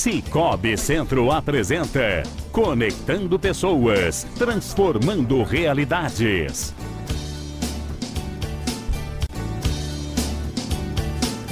Cicobi Centro apresenta Conectando Pessoas, Transformando Realidades.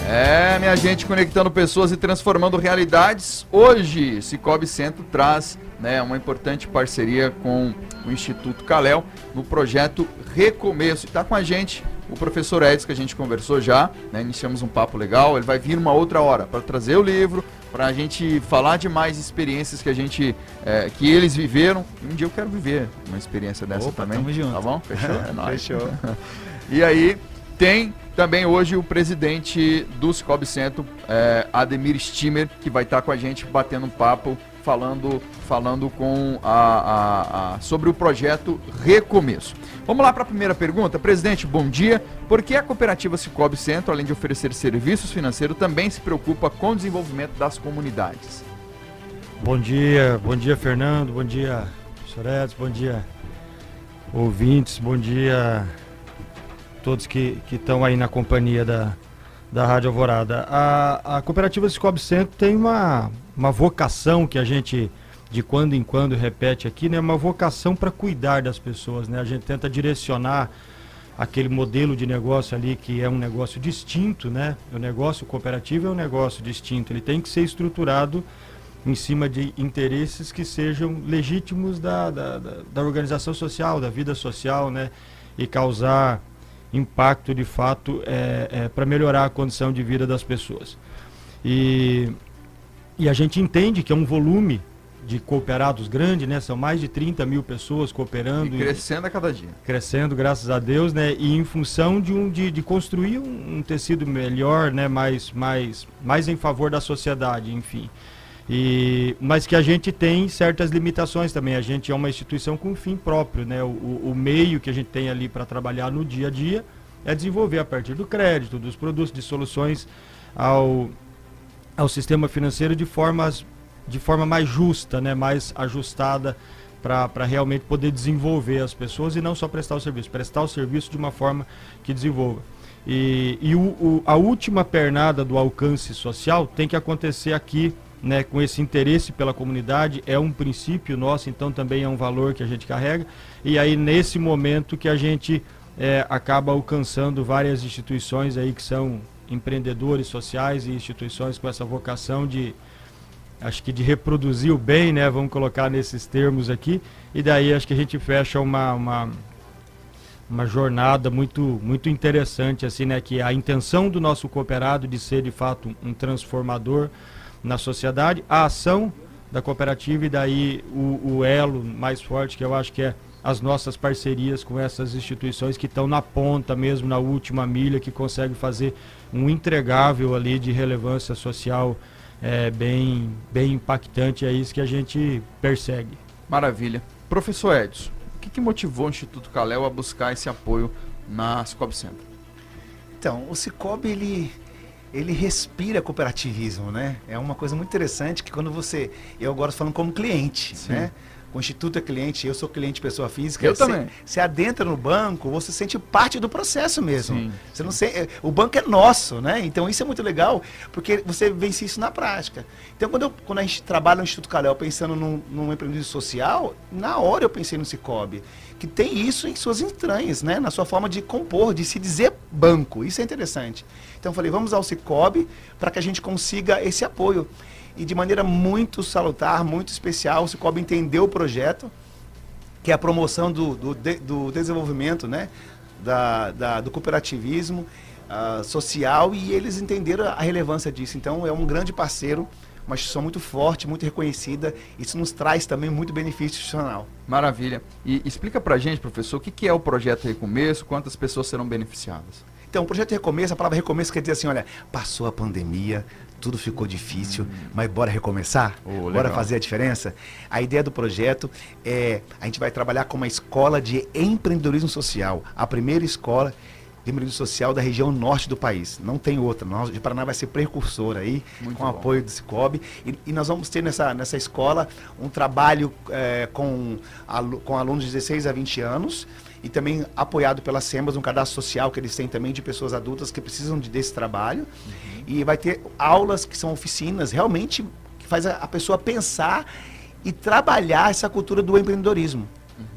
É, minha gente, conectando pessoas e transformando realidades. Hoje, Cicobi Centro traz né, uma importante parceria com o Instituto Calel no projeto Recomeço. Está com a gente o professor Edson, que a gente conversou já, né, iniciamos um papo legal. Ele vai vir uma outra hora para trazer o livro, para a gente falar de mais experiências que a gente, é, que eles viveram. Um dia eu quero viver uma experiência dessa Opa, também. Tamo junto. Tá bom? Fechou? É nóis. Fechou. E aí, tem também hoje o presidente do Cicobi Centro, é, Ademir Stimmer, que vai estar com a gente batendo um papo, falando, falando com a, a- a- sobre o projeto Recomeço. Vamos lá para a primeira pergunta. Presidente, bom dia. Por que a cooperativa Cicobi Centro, além de oferecer serviços financeiros, também se preocupa com o desenvolvimento das comunidades? Bom dia, bom dia Fernando, bom dia Edson, bom dia ouvintes, bom dia todos que que estão aí na companhia da, da Rádio Alvorada. A, a cooperativa Cicobi Centro tem uma, uma vocação que a gente de quando em quando repete aqui, né? Uma vocação para cuidar das pessoas, né? A gente tenta direcionar aquele modelo de negócio ali que é um negócio distinto, né? O negócio cooperativo é um negócio distinto, ele tem que ser estruturado em cima de interesses que sejam legítimos da, da, da, da organização social, da vida social, né? E causar impacto de fato é, para melhorar a condição de vida das pessoas. E, e a gente entende que é um volume de cooperados grande, né? São mais de 30 mil pessoas cooperando. E crescendo a cada dia. crescendo, graças a Deus, né? E em função de, um, de, de construir um, um tecido melhor, né? Mais, mais, mais em favor da sociedade, enfim. E, mas que a gente tem certas limitações também. A gente é uma instituição com fim próprio, né? O, o, o meio que a gente tem ali para trabalhar no dia a dia é desenvolver a partir do crédito, dos produtos, de soluções ao, ao sistema financeiro de formas de forma mais justa, né, mais ajustada para realmente poder desenvolver as pessoas e não só prestar o serviço, prestar o serviço de uma forma que desenvolva. E, e o, o- a última pernada do alcance social tem que acontecer aqui, né, com esse interesse pela comunidade, é um princípio nosso, então também é um valor que a gente carrega. E aí nesse momento que a gente eh, acaba alcançando várias instituições aí que são empreendedores sociais e instituições com essa vocação de acho que de reproduzir o bem, né? Vamos colocar nesses termos aqui. E daí acho que a gente fecha uma, uma, uma jornada muito, muito interessante, assim, né? Que a intenção do nosso cooperado de ser de fato um transformador na sociedade, a ação da cooperativa e daí o, o elo mais forte que eu acho que é as nossas parcerias com essas instituições que estão na ponta mesmo, na última milha, que conseguem fazer um entregável ali de relevância social é, bem, bem impactante, é isso que a gente persegue. Maravilha. Professor Edson, o que, que motivou o Instituto Calel a buscar esse apoio na Cicobi Centro? Então, o Cicobi, ele, ele respira cooperativismo, né? É uma coisa muito interessante que quando você... Eu agora falando como cliente, Sim. né? O Instituto é cliente, eu sou cliente pessoa física. Eu você, também. Você adentra no banco, você sente parte do processo mesmo. Sim, Você não sei, é, o banco é nosso, né? Então isso é muito legal, porque você vence isso na prática. Então quando, eu- quando a gente trabalha no Instituto Calel pensando num, num empreendedorismo social, na hora eu pensei no Cicobi, que tem isso em suas entranhas, né? Na sua forma de compor, de se dizer banco. Isso é interessante. Então eu falei, vamos ao Cicobi para que a gente consiga esse apoio. E de maneira muito salutar, muito especial, o Cicobi entendeu o projeto, que é a promoção do, do, do desenvolvimento, né? Da, da- do cooperativismo ah, social e eles entenderam a relevância disso. Então é um grande parceiro, uma instituição muito forte, muito reconhecida. Isso nos traz também muito benefício institucional. Maravilha. E explica pra gente, professor, o que, que é o projeto Recomeço, quantas pessoas serão beneficiadas? Então, o projeto Recomeço, a palavra recomeço quer dizer assim, olha, passou a pandemia, tudo ficou difícil, mas bora recomeçar? Oh, bora fazer a diferença? A ideia do projeto é, a gente vai trabalhar com uma escola de empreendedorismo social, a primeira escola de empreendedorismo social da região norte do país. Não tem outra. Nós de Paraná vai ser precursor aí, Muito com o apoio do Cicobi. E, e nós vamos ter nessa, nessa escola um trabalho é, com, alu- com alunos de 16 a 20 anos e também apoiado pela SEMBAS, um cadastro social que eles têm também de pessoas adultas que precisam de, desse trabalho. E vai ter aulas que são oficinas realmente faz a, a pessoa pensar e trabalhar essa cultura do empreendedorismo.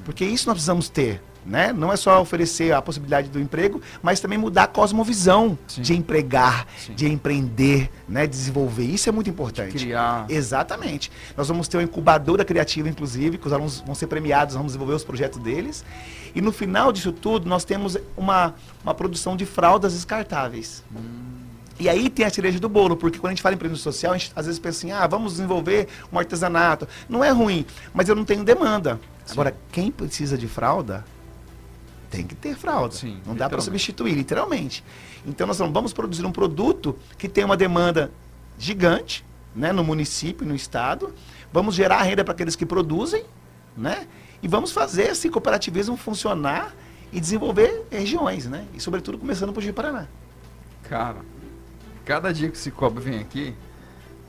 Porque isso nós precisamos ter. Né? Não é só oferecer a possibilidade do emprego, mas também mudar a cosmovisão Sim. de empregar, Sim. de empreender, né? desenvolver. Isso é muito importante. Criar. Exatamente. Nós vamos ter uma incubadora criativa, inclusive, que os alunos vão ser premiados, vamos desenvolver os projetos deles. E no final disso tudo, nós temos uma, uma produção de fraldas descartáveis. E aí tem a cereja do bolo, porque quando a gente fala em empreendedorismo social, a gente às vezes pensa assim, ah, vamos desenvolver um artesanato. Não é ruim, mas eu não tenho demanda. Agora, quem precisa de fralda, tem que ter fralda. Sim, não dá para substituir, literalmente. Então nós falamos, vamos produzir um produto que tem uma demanda gigante, né, no município, no estado. Vamos gerar renda para aqueles que produzem, né? E vamos fazer esse cooperativismo funcionar e desenvolver regiões, né? E sobretudo começando por Ji-Paraná. Cara, cada dia que o Cicobi vem aqui,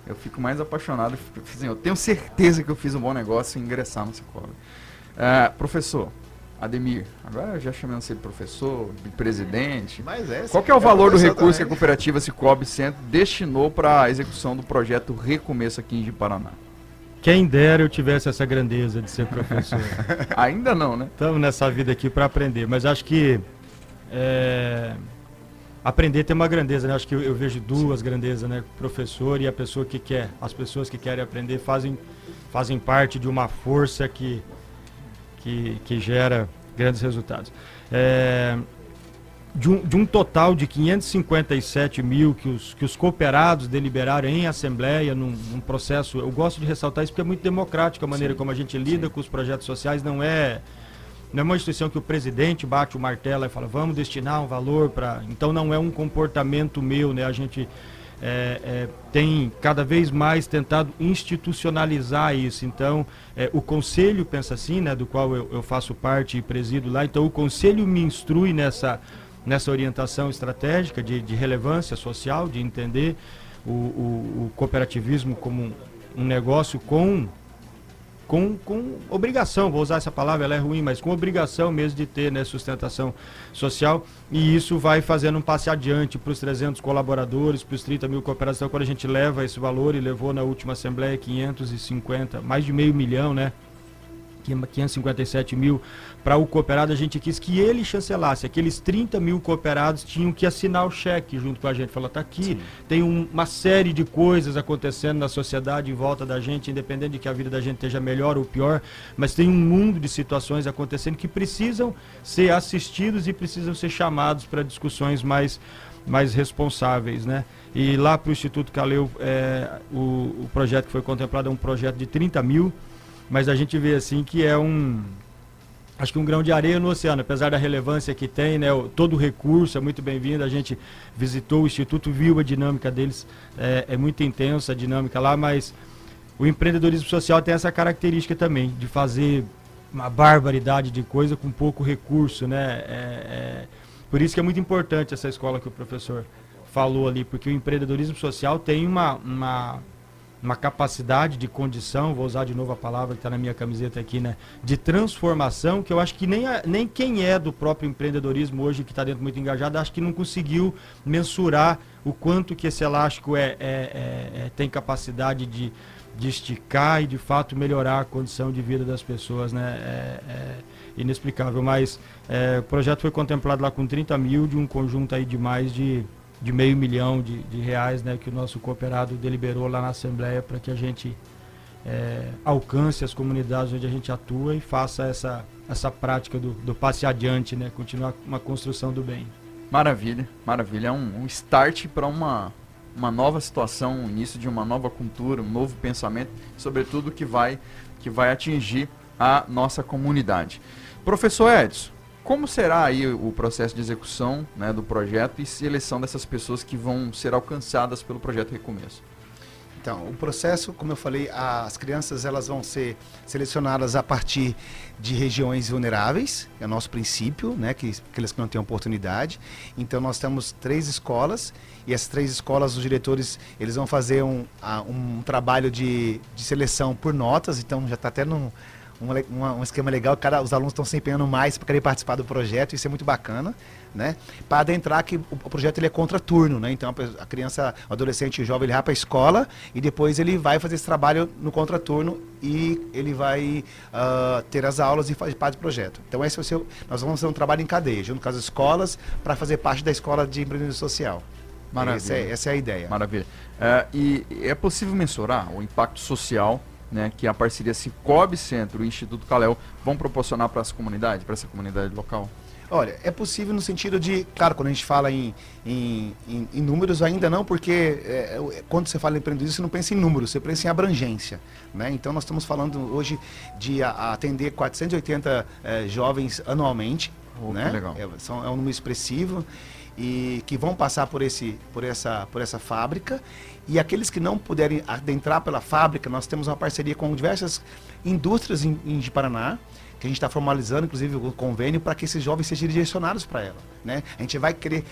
eu fico mais apaixonado. Assim, eu tenho certeza que eu fiz um bom negócio em ingressar no Cicobi. É, professor, Ademir, agora eu já chamando você de professor, de presidente. Mas é. Qual que é o valor do recurso que a também. cooperativa Cicobi Centro destinou para a execução do projeto Recomeço aqui em Paraná? Quem dera eu tivesse essa grandeza de ser professor. Ainda não, né? Estamos nessa vida aqui para aprender, mas acho que é, aprender tem uma grandeza, né? Acho que eu, eu vejo duas grandezas, né? O professor e a pessoa que quer. As pessoas que querem aprender fazem, fazem parte de uma força que, que, que gera grandes resultados. É, de um, de um total de 557 mil que os, que os cooperados deliberaram em assembleia, num, num processo, eu gosto de ressaltar isso porque é muito democrático a maneira Sim, como a gente lida sim. com os projetos sociais, não é não é uma instituição que o presidente bate o martelo e fala vamos destinar um valor para então não é um comportamento meu né? A gente é, é, tem cada vez mais tentado institucionalizar isso. Então é, o conselho pensa assim né? Do qual eu, eu faço parte e presido lá. Então o conselho me instrui nessa nessa orientação estratégica de, de relevância social de entender o, o- o cooperativismo como um, negócio com com, com obrigação, vou usar essa palavra, ela é ruim, mas com obrigação mesmo de ter né, sustentação social. E isso vai fazendo um passe adiante para os 300 colaboradores, para os 30 mil cooperados. Então, quando a gente leva esse valor e levou na última Assembleia 550, mais de meio milhão, né? 557 mil para o cooperado, a gente quis que ele chancelasse. Aqueles 30 mil cooperados tinham que assinar o cheque junto com a gente. Falou, tá aqui, tem um- uma série de coisas acontecendo na sociedade em volta da gente, independente de que a vida da gente esteja melhor ou pior, mas tem um mundo de situações acontecendo que precisam ser assistidos e precisam ser chamados para discussões mais, mais responsáveis, né? E lá para o Instituto Caleu, é, o, o projeto que foi contemplado é um projeto de 30 mil, mas a gente vê assim que é um acho que um grão de areia no oceano, apesar da relevância que tem, né? Todo o recurso é muito bem-vindo. A gente visitou o instituto, viu a dinâmica deles, é, é muito intensa a dinâmica lá, mas o empreendedorismo social tem essa característica também de fazer uma barbaridade de coisa com pouco recurso, né? É- é- por isso que é muito importante essa escola que o professor falou ali, porque o empreendedorismo social tem uma, uma uma capacidade de condição, vou usar de novo a palavra que está na minha camiseta aqui, né? De transformação, que eu acho que nem, a- nem quem é do próprio empreendedorismo hoje, que está dentro muito engajado, acho que não conseguiu mensurar o quanto que esse elástico é, é- é- é- tem capacidade de, de esticar e de fato melhorar a condição de vida das pessoas, né? É, é inexplicável, mas é, o projeto foi contemplado lá com 30 mil de um conjunto aí de mais de de meio milhão de, de reais né, que o nosso cooperado deliberou lá na Assembleia para que a gente é, alcance as comunidades onde a gente atua e faça essa, essa prática do, do passe adiante, né, continuar uma construção do bem. Maravilha, maravilha. É um, um start para uma, uma nova situação, o início de uma nova cultura, um novo pensamento, sobretudo que vai, que vai atingir a nossa comunidade. Professor Edson, como será aí o processo de execução né, do projeto e seleção dessas pessoas que vão ser alcançadas pelo projeto Recomeço? Então, o processo, como eu falei, as crianças elas vão ser selecionadas a partir de regiões vulneráveis, é o nosso princípio, né, que aqueles que não têm oportunidade. Então, nós temos três escolas e essas três escolas, os diretores, eles vão fazer um, um trabalho de, de seleção por notas. Então, já está até no um, um esquema legal, cada, os alunos estão se empenhando mais para querer participar do projeto, isso é muito bacana, né? Para adentrar que o, o projeto ele é contraturno, né? Então a, a criança, o adolescente, o jovem, ele vai para a escola e depois ele vai fazer esse trabalho no contraturno e ele vai ah, ter as aulas e fazer parte do projeto. Então esse é o seu, nós vamos fazer um trabalho em cadeia, junto com as escolas, para fazer parte da escola de empreendedorismo social. Maravilha. Essa é, essa é a ideia. Maravilha. É, e é possível mensurar o impacto social né, que a parceria Cicobi Centro e o Instituto Calel vão proporcionar para essa comunidade, para essa comunidade local? Olha, é possível no sentido de, claro, quando a gente fala em, em, em- em números ainda não, porque é, é, quando você fala em empreendedorismo, você não pensa em números, você pensa em abrangência. Né? Então nós estamos falando hoje de a- atender 480 eh, jovens anualmente. Oh, né? legal. É, são- é um número expressivo e que vão passar por, esse, por, essa, por essa fábrica. E aqueles que não puderem adentrar pela fábrica, nós temos uma parceria com diversas indústrias em, em Paraná, que a gente está formalizando, inclusive, o convênio para que esses jovens sejam direcionados para ela. Né? A gente vai querer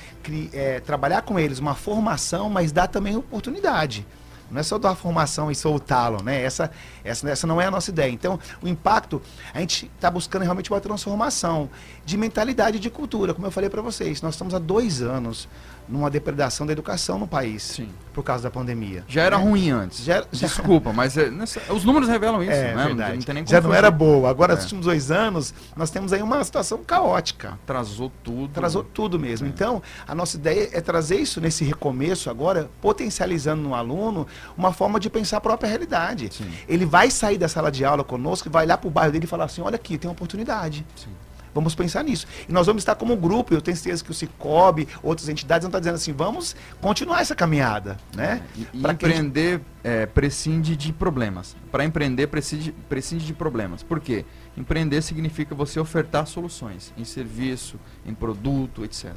eh, trabalhar com eles uma formação, mas dar também oportunidade. Não é só dar formação e soltá-lo, né? Essa, essa, essa não é a nossa ideia. Então, o impacto, a gente está buscando realmente uma transformação de mentalidade e de cultura. Como eu falei para vocês, nós estamos há dois anos numa depredação da educação no país, Sim. por causa da pandemia. Já era né? ruim antes. Já- já- Desculpa, mas é, nessa- os números revelam isso, É, né? Não- verdade. Não tem nem como Já não era boa. Agora, É. nos últimos dois anos, nós temos aí uma situação caótica. Atrasou tudo. Atrasou tudo mesmo. É. Então, a nossa ideia é trazer isso nesse recomeço agora, potencializando no aluno uma forma de pensar a própria realidade. Sim. Ele vai sair da sala de aula conosco e vai lá para o bairro dele e falar assim: olha aqui, tem uma oportunidade. Sim. Vamos pensar nisso. E nós vamos estar como grupo, eu tenho certeza que o Cicobi, outras entidades vão estar dizendo assim, vamos continuar essa caminhada, né? E, e a gente- empreender é, prescinde de problemas. Para empreender, prescinde, prescinde de problemas. Por quê? Empreender significa você ofertar soluções em serviço, em produto, etc.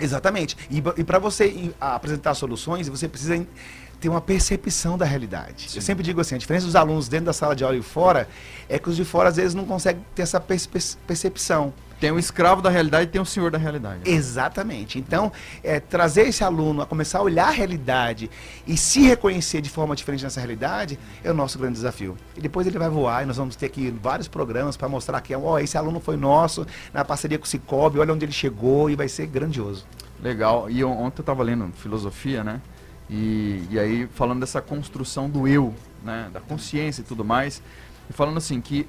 Exatamente. E, e para você apresentar soluções, você precisa ter uma percepção da realidade. Sim. Eu sempre digo assim, a diferença dos alunos dentro da sala de aula e fora é que os de fora às vezes não conseguem ter essa percepção. Tem o escravo da realidade e tem o senhor da realidade. Exatamente. Então, é, trazer esse aluno a começar a olhar a realidade e se reconhecer de forma diferente nessa realidade é o nosso grande desafio. E depois ele vai voar e nós vamos ter aqui vários programas para mostrar que ó, esse aluno foi nosso, na parceria com o Cicobi, olha onde ele chegou e vai ser grandioso. Legal. E on- ontem eu estava lendo filosofia, né? E, e aí falando dessa construção do eu, né? Da consciência e tudo mais. E falando assim que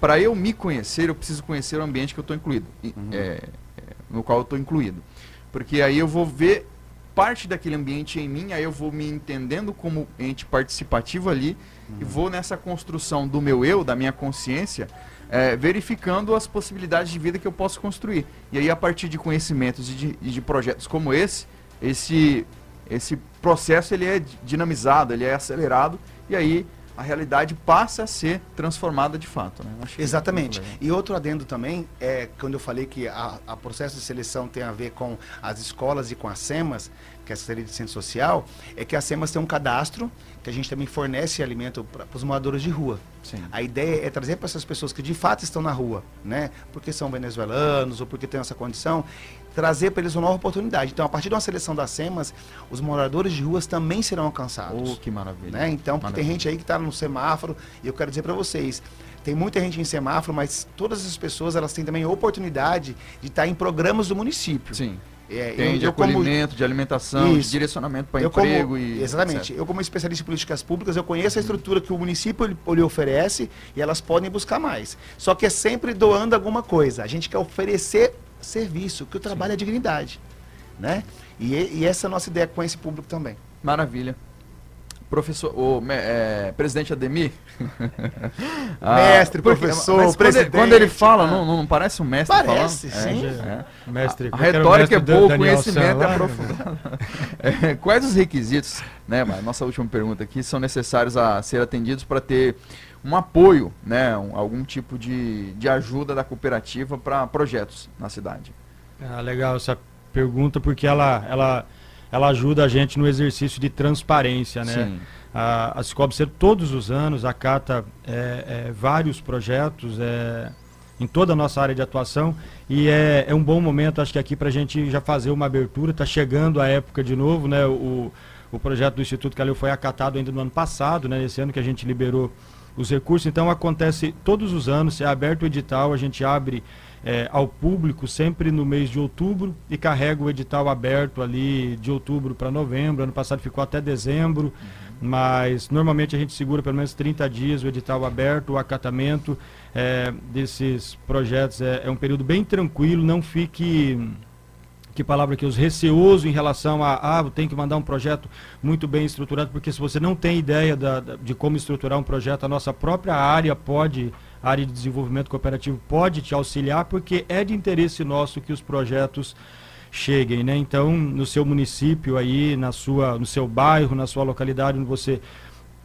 para eu me conhecer, eu preciso conhecer o ambiente que eu estou incluído. Uhum. é, é, no qual eu estou incluído. Porque aí eu vou ver parte daquele ambiente em mim, aí eu vou me entendendo como ente participativo ali e vou nessa construção do meu eu, da minha consciência, é, verificando as possibilidades de vida que eu posso construir. E aí, a partir de conhecimentos e de, e de projetos como esse, esse, esse processo ele é di- dinamizado, ele é acelerado, e aí a realidade passa a ser transformada de fato. Né? Exatamente. E outro adendo também, é quando eu falei que a, a processo de seleção tem a ver com as escolas e com as SEMAS, que é a Secretaria de Ciência Social, é que as SEMAS tem um cadastro que a gente também fornece alimento para os moradores de rua. Sim. A ideia é trazer para essas pessoas que de fato estão na rua, né? Porque são venezuelanos ou porque têm essa condição, trazer para eles uma nova oportunidade. Então, a partir de uma seleção das SEMAS, os moradores de ruas também serão alcançados. Oh, que maravilha. Né? Então, porque tem Maravilha. gente aí que está no semáforo, e eu quero dizer para vocês, tem muita gente em semáforo, mas todas essas pessoas elas têm também a oportunidade de estar em programas do município. Sim. É, Tem eu- de eu como- acolhimento, de alimentação, de Isso. direcionamento para eu como- emprego e. Exatamente. etc. Eu, como especialista em políticas públicas, eu conheço a estrutura que o município lhe oferece e elas podem buscar mais. Só que é sempre doando alguma coisa. A gente quer oferecer serviço, que o trabalho é dignidade. Né? E, e essa é a nossa ideia com esse público também. Maravilha. Professor, o me- é, presidente Ademir. Ah, Mestre, porque- professor, ele, presidente. quando ele fala, Ah. não, não parece um mestre Parece, falando? sim. É, é. Mestre, A o retórica é boa, o conhecimento é aprofundado. É, quais os requisitos, né, mas nossa última pergunta aqui, são necessários a ser atendidos para ter um apoio, né, um- algum tipo de, de ajuda da cooperativa para projetos na cidade? Ah, legal essa pergunta porque ela, ela, ela ajuda a gente no exercício de transparência, né? Sim. A, a Cicobi todos os anos acata é, é, vários projetos é, em toda a nossa área de atuação e é, é um bom momento, acho que aqui para a gente já fazer uma abertura, está chegando a época de novo, né? O, o projeto do Instituto Calil foi acatado ainda no ano passado, né? Esse ano que a gente liberou os recursos. Então acontece todos os anos, é aberto o edital, a gente abre é, ao público sempre no mês de outubro e carrega o edital aberto ali de outubro para novembro. Ano passado ficou até dezembro, mas normalmente a gente segura pelo menos 30 dias o edital aberto, o acatamento é, desses projetos. É, é um período bem tranquilo, não fique que palavra que os receoso em relação a ah, tem que mandar um projeto muito bem estruturado, porque se você não tem ideia da, de como estruturar um projeto, a nossa própria área pode, área de desenvolvimento cooperativo pode te auxiliar, porque é de interesse nosso que os projetos cheguem, né? Então, no seu município aí, na sua, no seu bairro, na sua localidade onde você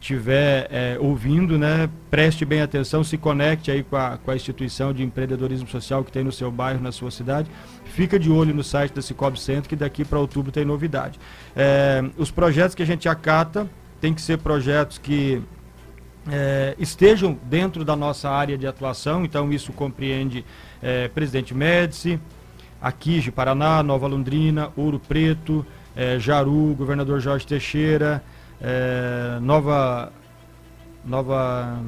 estiver é, ouvindo, né, preste bem atenção, se conecte aí com a, com a instituição de empreendedorismo social que tem no seu bairro, na sua cidade. Fica de olho no site da Cicobi Centro, que daqui para outubro tem novidade. É, os projetos que a gente acata tem que ser projetos que é, estejam dentro da nossa área de atuação, então isso compreende é, Presidente Médici, Aquige, Paraná, Nova Londrina, Ouro Preto, é, Jaru, Governador Jorge Teixeira, é, Nova, Nova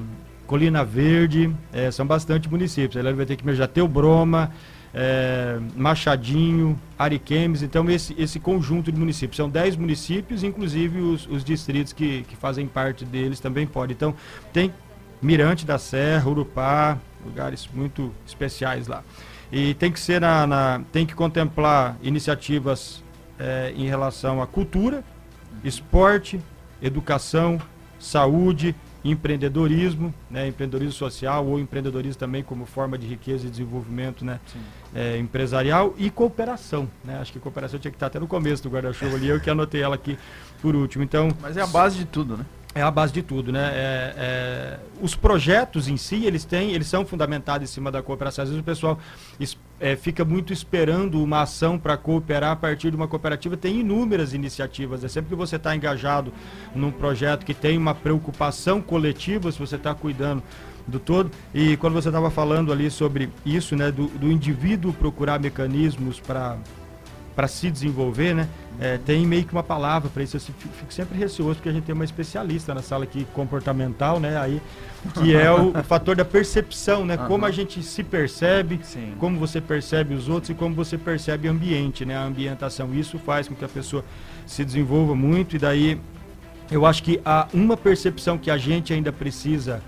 Colina Verde, é, são bastante municípios. Ele vai ter que já ter o Broma, é, Machadinho, Ariquemes, então esse, esse conjunto de municípios. São 10 municípios, inclusive os, os distritos que, que fazem parte deles também pode. Então tem Mirante da Serra, Urupá, lugares muito especiais lá. E tem que ser na, na tem que contemplar iniciativas é, em relação à cultura, esporte, educação, saúde, empreendedorismo, né, empreendedorismo social ou empreendedorismo também como forma de riqueza e desenvolvimento né, é, empresarial e cooperação. Né? Acho que cooperação tinha que estar até no começo do guarda-chuva ali, eu que anotei ela aqui por último. Então, Mas é a base de tudo, né? É a base de tudo, né? É, é, os projetos em si, eles têm, eles são fundamentados em cima da cooperação. Às vezes o pessoal é, fica muito esperando uma ação para cooperar a partir de uma cooperativa. Tem inúmeras iniciativas. É sempre que você está engajado num projeto que tem uma preocupação coletiva, se você está cuidando do todo. E quando você estava falando ali sobre isso, né, do, do indivíduo procurar mecanismos para para se desenvolver, né? É, tem meio que uma palavra para isso. Eu fico sempre receoso porque a gente tem uma especialista na sala aqui comportamental, né? Aí que é o, o fator da percepção, né? Uhum. Como a gente se percebe, Sim. como você percebe os outros e como você percebe o ambiente, né? A ambientação. Isso faz com que a pessoa se desenvolva muito e daí eu acho que há uma percepção que a gente ainda precisa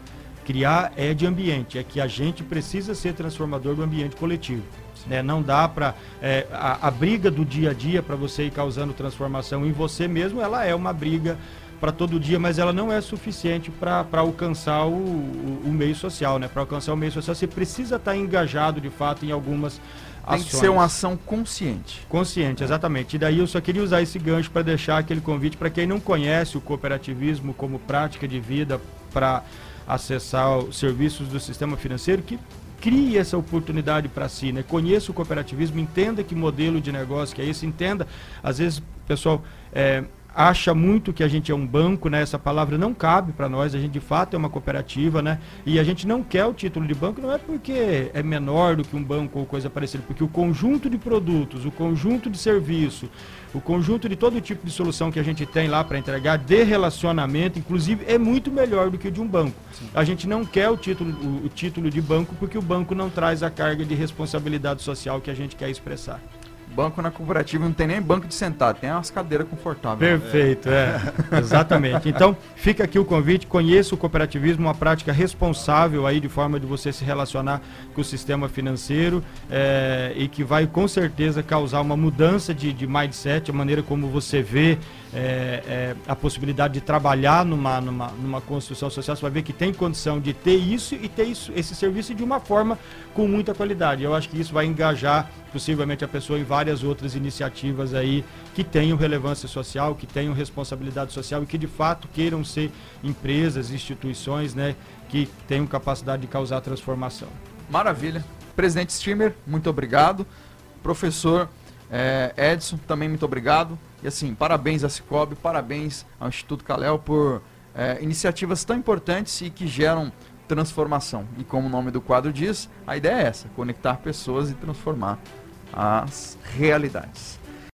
criar é de ambiente, é que a gente precisa ser transformador do ambiente coletivo. Né? Não dá para. É, a, a, briga do dia a dia para você ir causando transformação em você mesmo, ela é uma briga para todo dia, mas ela não é suficiente para alcançar o, o, o, meio social. Né? Para alcançar o meio social, você precisa estar tá engajado de fato em algumas tem que ser uma ação consciente. Consciente, exatamente. E daí eu só queria usar esse gancho para deixar aquele convite para quem não conhece o cooperativismo como prática de vida para acessar os serviços do sistema financeiro, que crie essa oportunidade para si, né? Conheça o cooperativismo, entenda que modelo de negócio que é esse, entenda. Às vezes, pessoal, é, acha muito que a gente é um banco, né? Essa palavra não cabe para nós, a gente de fato é uma cooperativa, né? E a gente não quer o título de banco, não é porque é menor do que um banco ou coisa parecida, porque o conjunto de produtos, o conjunto de serviço, o conjunto de todo tipo de solução que a gente tem lá para entregar de relacionamento, inclusive, é muito melhor do que o de um banco. Sim. A gente não quer o título, o, o título de banco porque o banco não traz a carga de responsabilidade social que a gente quer expressar. Banco na cooperativa não tem nem banco de sentar, tem umas cadeiras confortáveis. Perfeito, é. é. Exatamente. Então, fica aqui o convite, conheça o cooperativismo, uma prática responsável aí de forma de você se relacionar com o sistema financeiro é, e que vai com certeza causar uma mudança de, de mindset, a maneira como você vê é, é, a possibilidade de trabalhar numa, numa, numa construção social, você vai ver que tem condição de ter isso e ter isso, esse serviço de uma forma com muita qualidade. Eu acho que isso vai engajar possivelmente a pessoa em várias outras iniciativas aí que tenham relevância social, que tenham responsabilidade social e que de fato queiram ser empresas, instituições, né, que tenham capacidade de causar transformação. Maravilha. Presidente Streamer, muito obrigado. Professor é, Edson, também muito obrigado. E assim, parabéns à Cicobi, parabéns ao Instituto Calel por é, iniciativas tão importantes e que geram transformação. E como o nome do quadro diz, a ideia é essa: conectar pessoas e transformar as realidades.